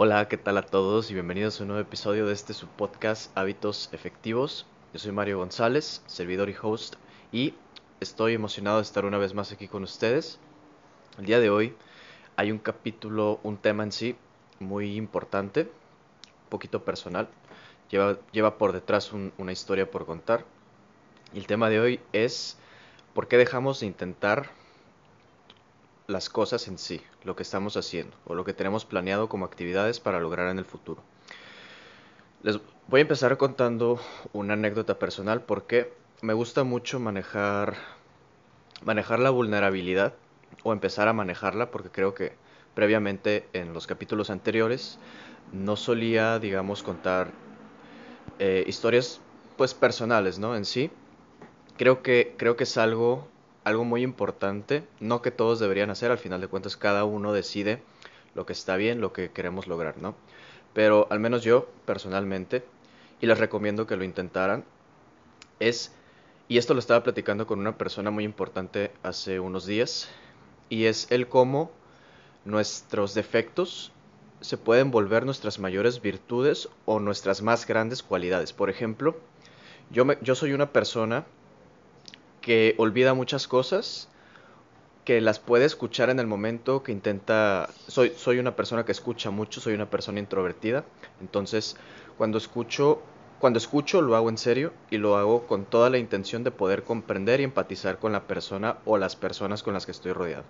Hola, ¿qué tal a todos y bienvenidos a un nuevo episodio de este su podcast Hábitos Efectivos? Yo soy Mario González, servidor y host, y estoy emocionado de estar una vez más aquí con ustedes. El día de hoy hay un capítulo, un tema en sí muy importante, un poquito personal, lleva, lleva por detrás una historia por contar. Y el tema de hoy es ¿por qué dejamos de intentar las cosas en sí, lo que estamos haciendo o lo que tenemos planeado como actividades para lograr en el futuro. Les voy a empezar contando una anécdota personal porque me gusta mucho manejar manejar la vulnerabilidad o empezar a manejarla porque creo que previamente en los capítulos anteriores no solía, digamos, contar eh, historias pues personales, ¿no? En sí. Creo que, creo que es algo algo muy importante, no que todos deberían hacer, al final de cuentas cada uno decide lo que está bien, lo que queremos lograr, ¿no? Pero al menos yo, personalmente, y les recomiendo que lo intentaran, es, y esto lo estaba platicando con una persona muy importante hace unos días, y es el cómo nuestros defectos se pueden volver nuestras mayores virtudes o nuestras más grandes cualidades. Por ejemplo, yo, yo soy una persona que olvida muchas cosas, que las puede escuchar en el momento, que intenta... Soy, soy una persona que escucha mucho, soy una persona introvertida, entonces cuando escucho, cuando escucho lo hago en serio y lo hago con toda la intención de poder comprender y empatizar con la persona o las personas con las que estoy rodeado.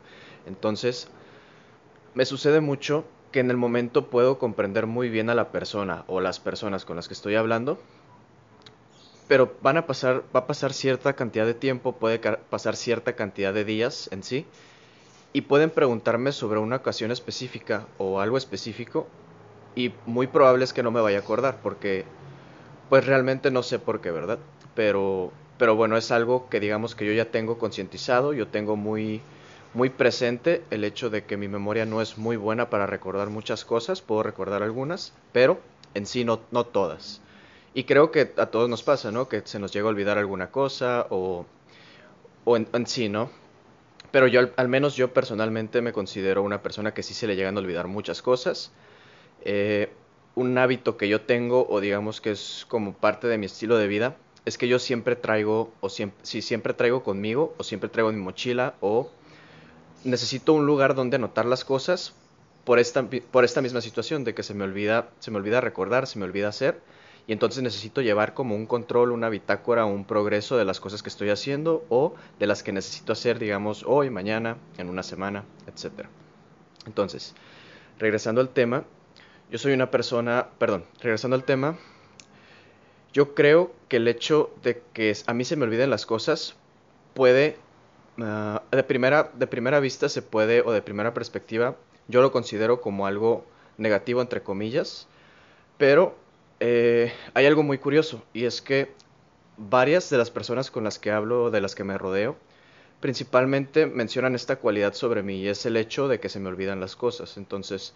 Entonces, me sucede mucho que en el momento puedo comprender muy bien a la persona o las personas con las que estoy hablando, pero van a pasar, va a pasar cierta cantidad de tiempo, puede pasar cierta cantidad de días en sí, y pueden preguntarme sobre una ocasión específica o algo específico, y muy probable es que no me vaya a acordar, porque pues realmente no sé por qué, ¿verdad? Pero, pero bueno, es algo que digamos que yo ya tengo concientizado, yo tengo muy, muy presente el hecho de que mi memoria no es muy buena para recordar muchas cosas, puedo recordar algunas, pero en sí no, no todas. Y creo que a todos nos pasa, ¿no? Que se nos llega a olvidar alguna cosa o, o en, sí, ¿no? Pero yo, al, menos yo personalmente me considero una persona que sí se le llegan a olvidar muchas cosas. Eh, un hábito que yo tengo, o digamos que es como parte de mi estilo de vida, es que yo siempre traigo, o si siempre traigo conmigo, o siempre traigo mi mochila, o necesito un lugar donde anotar las cosas por esta, por esta misma situación de que se me olvida, se me olvida recordar, se me olvida hacer y entonces necesito llevar como un control, una bitácora, un progreso de las cosas que estoy haciendo o de las que necesito hacer, digamos, hoy, mañana, en una semana, etc. Entonces, regresando al tema, yo soy una persona, perdón, regresando al tema, yo creo que el hecho de que a mí se me olviden las cosas puede, ah, de, primera, de primera vista se puede, o de primera perspectiva, yo lo considero como algo negativo, entre comillas, pero eh, hay algo muy curioso y es que varias de las personas con las que hablo, de las que me rodeo, principalmente mencionan esta cualidad sobre mí y es el hecho de que se me olvidan las cosas. Entonces,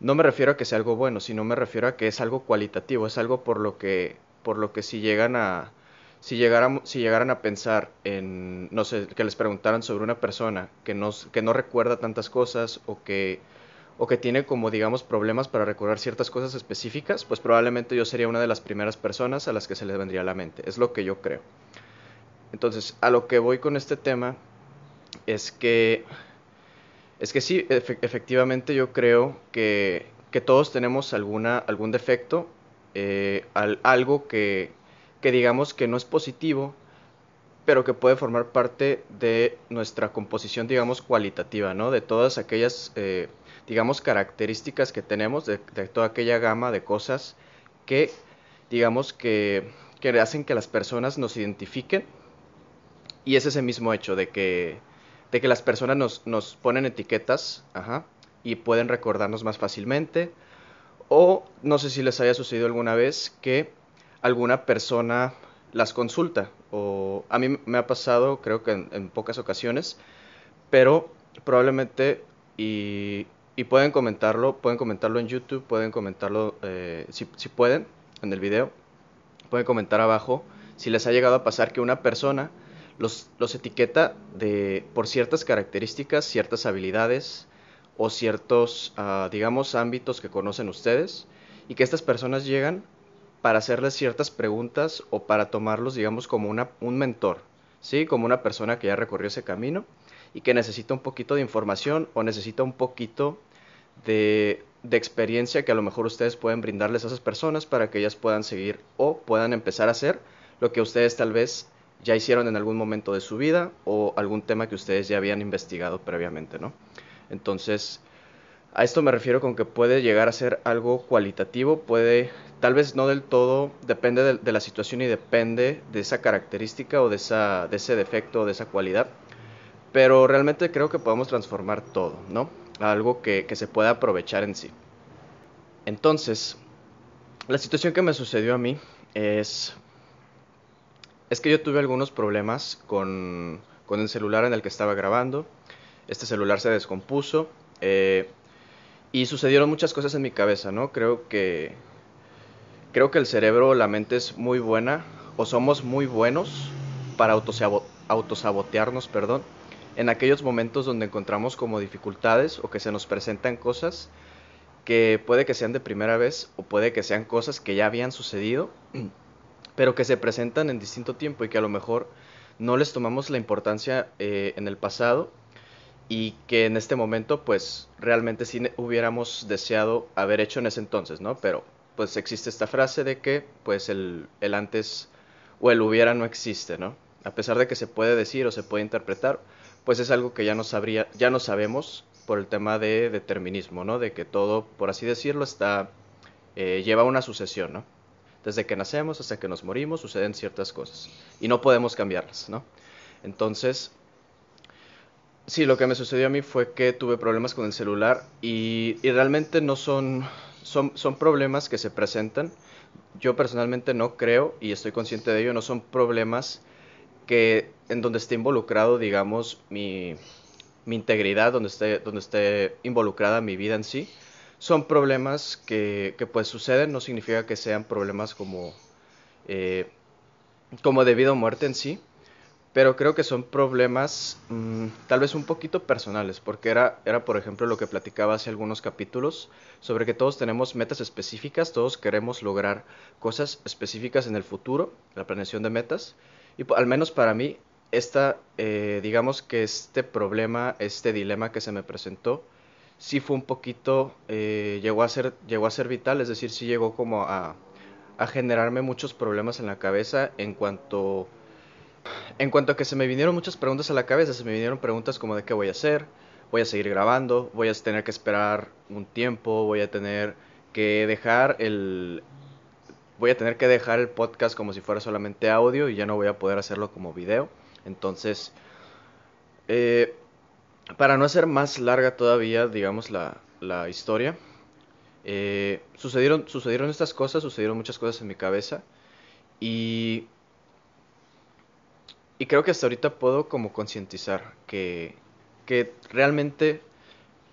no me refiero a que sea algo bueno, sino me refiero a que es algo cualitativo, es algo por lo que, por lo que si llegan a, si llegaran, a pensar en, no sé, que les preguntaran sobre una persona que que no recuerda tantas cosas o que o que tiene como digamos problemas para recordar ciertas cosas específicas, pues probablemente yo sería una de las primeras personas a las que se les vendría a la mente. Es lo que yo creo. Entonces, a lo que voy con este tema es que es que sí, efectivamente yo creo que, que, todos tenemos alguna, algún defecto, eh, algo que, que digamos que no es positivo, pero que puede formar parte de nuestra composición, digamos, cualitativa, ¿no? De todas aquellas eh, digamos, características que tenemos de, toda aquella gama de cosas que, digamos, que, que, hacen que las personas nos identifiquen. Y es ese mismo hecho de que, de que las personas nos, nos ponen etiquetas y pueden recordarnos más fácilmente. O no sé si les haya sucedido alguna vez que alguna persona las consulta. O a mí me ha pasado, creo que en, pocas ocasiones, pero probablemente y pueden comentarlo, pueden comentarlo en YouTube, pueden comentarlo, eh, si, si, pueden, en el video, pueden comentar abajo si les ha llegado a pasar que una persona los, los etiqueta de, por ciertas características, ciertas habilidades o ciertos, ah, digamos, ámbitos que conocen ustedes y que estas personas llegan para hacerles ciertas preguntas o para tomarlos, digamos, como una, un mentor, ¿sí? Como una persona que ya recorrió ese camino y que necesita un poquito de información o necesita un poquito de, de experiencia que a lo mejor ustedes pueden brindarles a esas personas para que ellas puedan seguir o puedan empezar a hacer lo que ustedes tal vez ya hicieron en algún momento de su vida o algún tema que ustedes ya habían investigado previamente, ¿no? Entonces, a esto me refiero con que puede llegar a ser algo cualitativo, puede, tal vez no del todo, depende de, la situación y depende de esa característica o de, esa, de ese defecto o de esa cualidad, pero realmente creo que podemos transformar todo, ¿no? algo que, que se pueda aprovechar en sí. Entonces, la situación que me sucedió a mí es es que yo tuve algunos problemas con, con, el celular en el que estaba grabando. Este celular se descompuso eh, y sucedieron muchas cosas en mi cabeza, ¿no? Creo que creo que el cerebro, la mente es muy buena o somos muy buenos para autosabotearnos, perdón, en aquellos momentos donde encontramos como dificultades o que se nos presentan cosas que puede que sean de primera vez o puede que sean cosas que ya habían sucedido pero que se presentan en distinto tiempo y que a lo mejor no les tomamos la importancia eh, en el pasado y que en este momento pues realmente sí hubiéramos deseado haber hecho en ese entonces, ¿no? Pero pues existe esta frase de que pues el, el antes o el hubiera no existe, ¿no? A pesar de que se puede decir o se puede interpretar, pues es algo que ya no sabría, ya no sabemos por el tema de determinismo, ¿no? De que todo, por así decirlo, está eh, lleva una sucesión, ¿no? Desde que nacemos hasta que nos morimos suceden ciertas cosas y no podemos cambiarlas, ¿no? Entonces, sí, lo que me sucedió a mí fue que tuve problemas con el celular y, realmente no son, son, son problemas que se presentan. Yo personalmente no creo y estoy consciente de ello, no son problemas que en donde esté involucrado, digamos, mi, integridad, donde esté, donde esté involucrada mi vida en sí, son problemas que, pues suceden, no significa que sean problemas como, eh, como debido a muerte en sí, pero creo que son problemas mmm, tal vez un poquito personales, porque era, era, por ejemplo, lo que platicaba hace algunos capítulos, sobre que todos tenemos metas específicas, todos queremos lograr cosas específicas en el futuro, la planeación de metas, y al menos para mí, esta, eh, digamos que este problema, este dilema que se me presentó, sí fue un poquito, eh, llegó, a ser, llegó a ser vital, es decir, sí llegó como a, a generarme muchos problemas en la cabeza en cuanto, en cuanto a que se me vinieron muchas preguntas a la cabeza, se me vinieron preguntas como de qué voy a hacer, voy a seguir grabando, voy a tener que esperar un tiempo, voy a tener que dejar el, voy a tener que dejar el podcast como si fuera solamente audio y ya no voy a poder hacerlo como video. Entonces, eh, para no hacer más larga todavía, digamos, la, la historia, eh, sucedieron, sucedieron estas cosas, sucedieron muchas cosas en mi cabeza y, y creo que hasta ahorita puedo como concientizar que, que realmente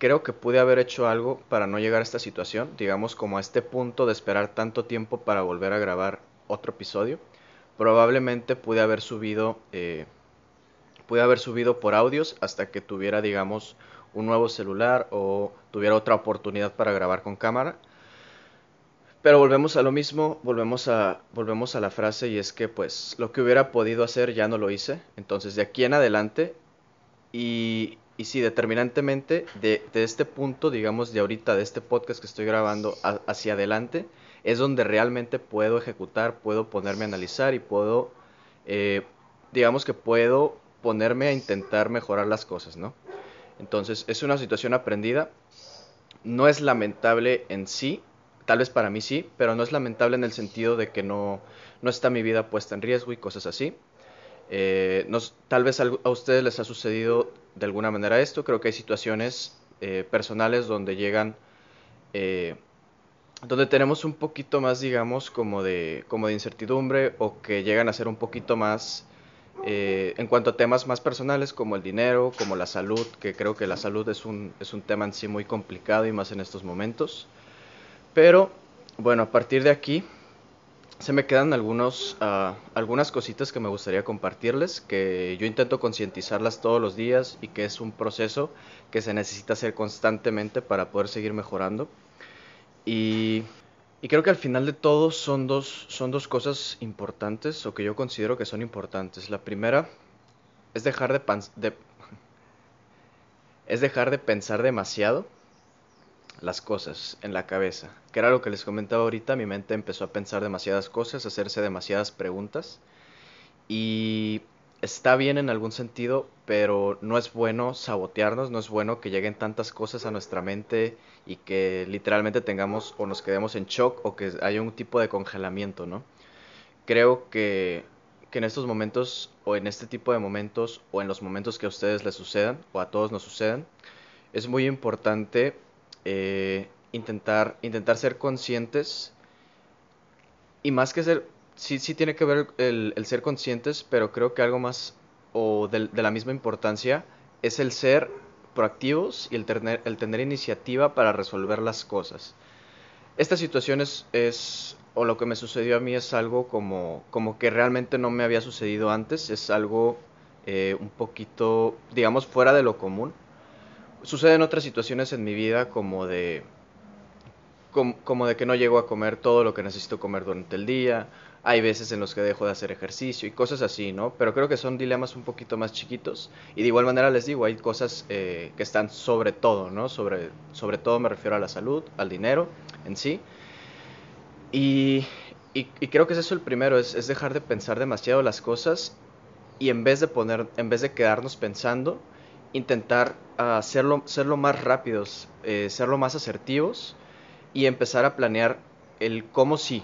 creo que pude haber hecho algo para no llegar a esta situación, digamos como a este punto de esperar tanto tiempo para volver a grabar otro episodio. Probablemente pude haber subido... Eh, pude haber subido por audios hasta que tuviera, digamos, un nuevo celular o tuviera otra oportunidad para grabar con cámara. Pero volvemos a lo mismo, volvemos a, volvemos a la frase y es que pues lo que hubiera podido hacer ya no lo hice. Entonces de aquí en adelante y, y sí, determinantemente de, este punto, digamos de ahorita, de este podcast que estoy grabando hacia adelante, es donde realmente puedo ejecutar, puedo ponerme a analizar y puedo, eh, digamos que puedo ponerme a intentar mejorar las cosas, ¿no? Entonces, es una situación aprendida. No es lamentable en sí, tal vez para mí sí, pero no es lamentable en el sentido de que no, no está mi vida puesta en riesgo y cosas así. Eh, tal vez a, ustedes les ha sucedido de alguna manera esto. Creo que hay situaciones eh, personales donde llegan, eh, donde tenemos un poquito más, digamos, como de, como de incertidumbre o que llegan a ser un poquito más eh, en cuanto a temas más personales como el dinero, como la salud, que creo que la salud es un, es un tema en sí muy complicado y más en estos momentos. Pero bueno, a partir de aquí, se me quedan ah, algunas cositas que me gustaría compartirles, que yo intento concientizarlas todos los días y que es un proceso que se necesita hacer constantemente para poder seguir mejorando. Y, creo que al final de todo son dos, cosas importantes o que yo considero que son importantes. La primera es dejar de pensar demasiado las cosas en la cabeza, que era lo que les comentaba ahorita, mi mente empezó a pensar demasiadas cosas, a hacerse demasiadas preguntas y está bien en algún sentido, pero no es bueno sabotearnos, no es bueno que lleguen tantas cosas a nuestra mente y que literalmente tengamos o nos quedemos en shock o que haya un tipo de congelamiento, ¿no? Creo que, que en estos momentos o en este tipo de momentos o en los momentos que a ustedes les sucedan o a todos nos sucedan, es muy importante eh, intentar, intentar ser conscientes. Y más que ser, sí, sí tiene que ver el, ser conscientes, pero creo que algo más o de, la misma importancia es el ser proactivos y el tener, el tener iniciativa para resolver las cosas. Esta situación es, o lo que me sucedió a mí es algo como, como que realmente no me había sucedido antes, es algo eh, un poquito, digamos, fuera de lo común suceden otras situaciones en mi vida como de como, de que no llego a comer todo lo que necesito comer durante el día, hay veces en los que dejo de hacer ejercicio y cosas así, ¿no? Pero creo que son dilemas un poquito más chiquitos y de igual manera les digo, hay cosas eh, que están sobre todo, ¿no? Sobre, sobre todo me refiero a la salud, al dinero en sí. Y, y, creo que es eso el primero, es, es dejar de pensar demasiado las cosas y en vez de poner, en vez de quedarnos pensando, intentar hacerlo, serlo más rápidos, eh, serlo más asertivos y empezar a planear el cómo sí.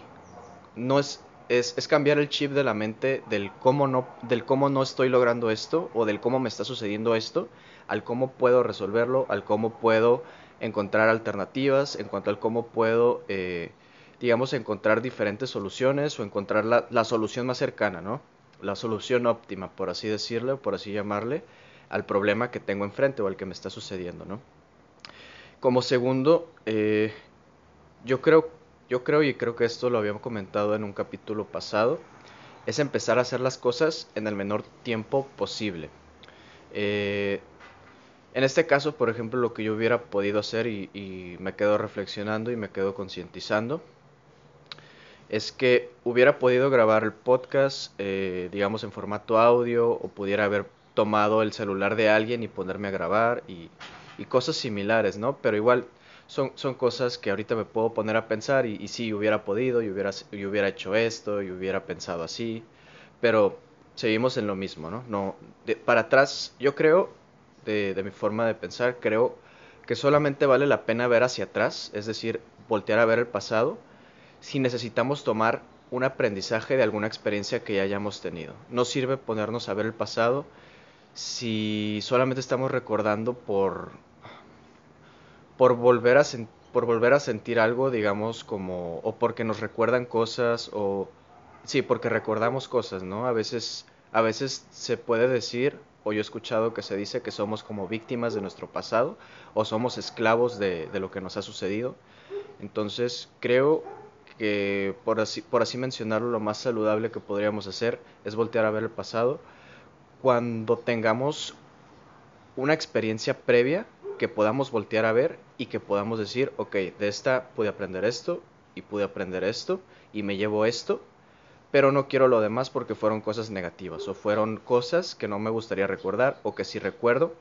No es, es, es, cambiar el chip de la mente del cómo, no, del cómo no estoy logrando esto o del cómo me está sucediendo esto, al cómo puedo resolverlo, al cómo puedo encontrar alternativas, en cuanto al cómo puedo, eh, digamos, encontrar diferentes soluciones o encontrar la, la, solución más cercana, ¿no? La solución óptima, por así decirle, por así llamarle, al problema que tengo enfrente o al que me está sucediendo, ¿no? Como segundo, eh, yo creo, yo creo y creo que esto lo habíamos comentado en un capítulo pasado, es empezar a hacer las cosas en el menor tiempo posible. Eh, en este caso, por ejemplo, lo que yo hubiera podido hacer y, me quedo reflexionando y me quedo concientizando, es que hubiera podido grabar el podcast, eh, digamos, en formato audio o pudiera haber tomado el celular de alguien y ponerme a grabar y, cosas similares, ¿no? Pero igual son, cosas que ahorita me puedo poner a pensar y, y sí, hubiera podido, y hubiera, y hubiera hecho esto, y hubiera pensado así, pero seguimos en lo mismo, ¿no? no para atrás, yo creo, de, de mi forma de pensar, creo que solamente vale la pena ver hacia atrás, es decir, voltear a ver el pasado, si necesitamos tomar un aprendizaje de alguna experiencia que ya hayamos tenido. No sirve ponernos a ver el pasado si solamente estamos recordando por, por, volver a por volver a sentir algo, digamos, como, o porque nos recuerdan cosas, o, sí, porque recordamos cosas, ¿no? A veces, a veces se puede decir, o yo he escuchado que se dice que somos como víctimas de nuestro pasado, o somos esclavos de, de lo que nos ha sucedido. Entonces, creo que, por así, por así mencionarlo, lo más saludable que podríamos hacer es voltear a ver el pasado, cuando tengamos una experiencia previa que podamos voltear a ver y que podamos decir, ok, de esta pude aprender esto y pude aprender esto y me llevo esto, pero no quiero lo demás porque fueron cosas negativas o fueron cosas que no me gustaría recordar o que si recuerdo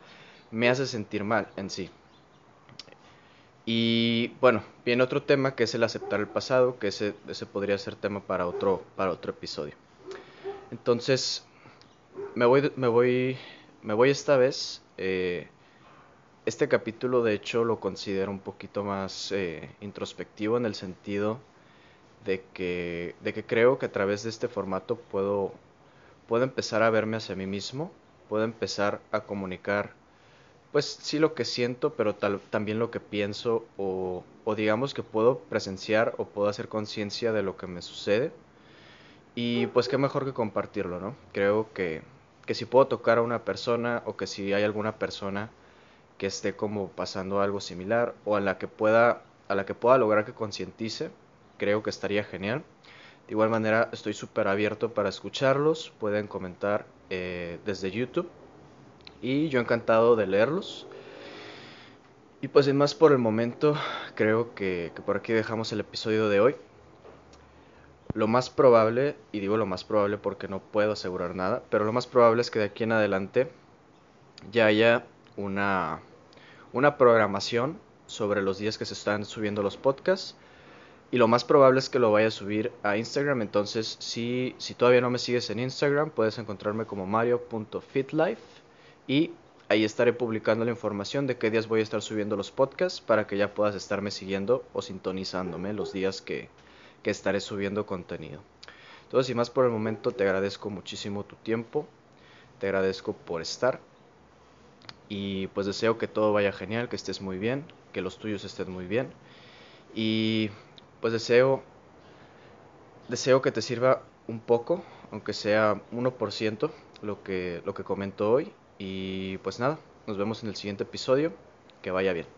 me hace sentir mal en sí. Y bueno, viene otro tema que es el aceptar el pasado, que ese, ese podría ser tema para otro, para otro episodio. Entonces, me voy, me voy, me voy esta vez. Eh, este capítulo, de hecho, lo considero un poquito más eh, introspectivo en el sentido de que, de que creo que a través de este formato puedo, puedo empezar a verme hacia mí mismo, puedo empezar a comunicar, pues sí lo que siento, pero tal, también lo que pienso, o, o digamos que puedo presenciar o puedo hacer conciencia de lo que me sucede y pues qué mejor que compartirlo, ¿no? Creo que, que si puedo tocar a una persona o que si hay alguna persona que esté como pasando algo similar o a la que pueda, a la que pueda lograr que concientice, creo que estaría genial. De igual manera estoy súper abierto para escucharlos, pueden comentar eh, desde YouTube y yo encantado de leerlos. Y pues sin más por el momento, creo que, que por aquí dejamos el episodio de hoy. Lo más probable, y digo lo más probable porque no puedo asegurar nada, pero lo más probable es que de aquí en adelante ya haya una, una programación sobre los días que se están subiendo los podcasts y lo más probable es que lo vaya a subir a Instagram. Entonces, si, si todavía no me sigues en Instagram, puedes encontrarme como mario.fitlife. Y ahí estaré publicando la información de qué días voy a estar subiendo los podcasts para que ya puedas estarme siguiendo o sintonizándome los días que, que estaré subiendo contenido. Entonces, sin más por el momento, te agradezco muchísimo tu tiempo. Te agradezco por estar. Y pues deseo que todo vaya genial, que estés muy bien, que los tuyos estén muy bien. Y pues deseo, deseo que te sirva un poco, aunque sea 1% lo que, lo que comento hoy. Y pues nada, nos vemos en el siguiente episodio. Que vaya bien.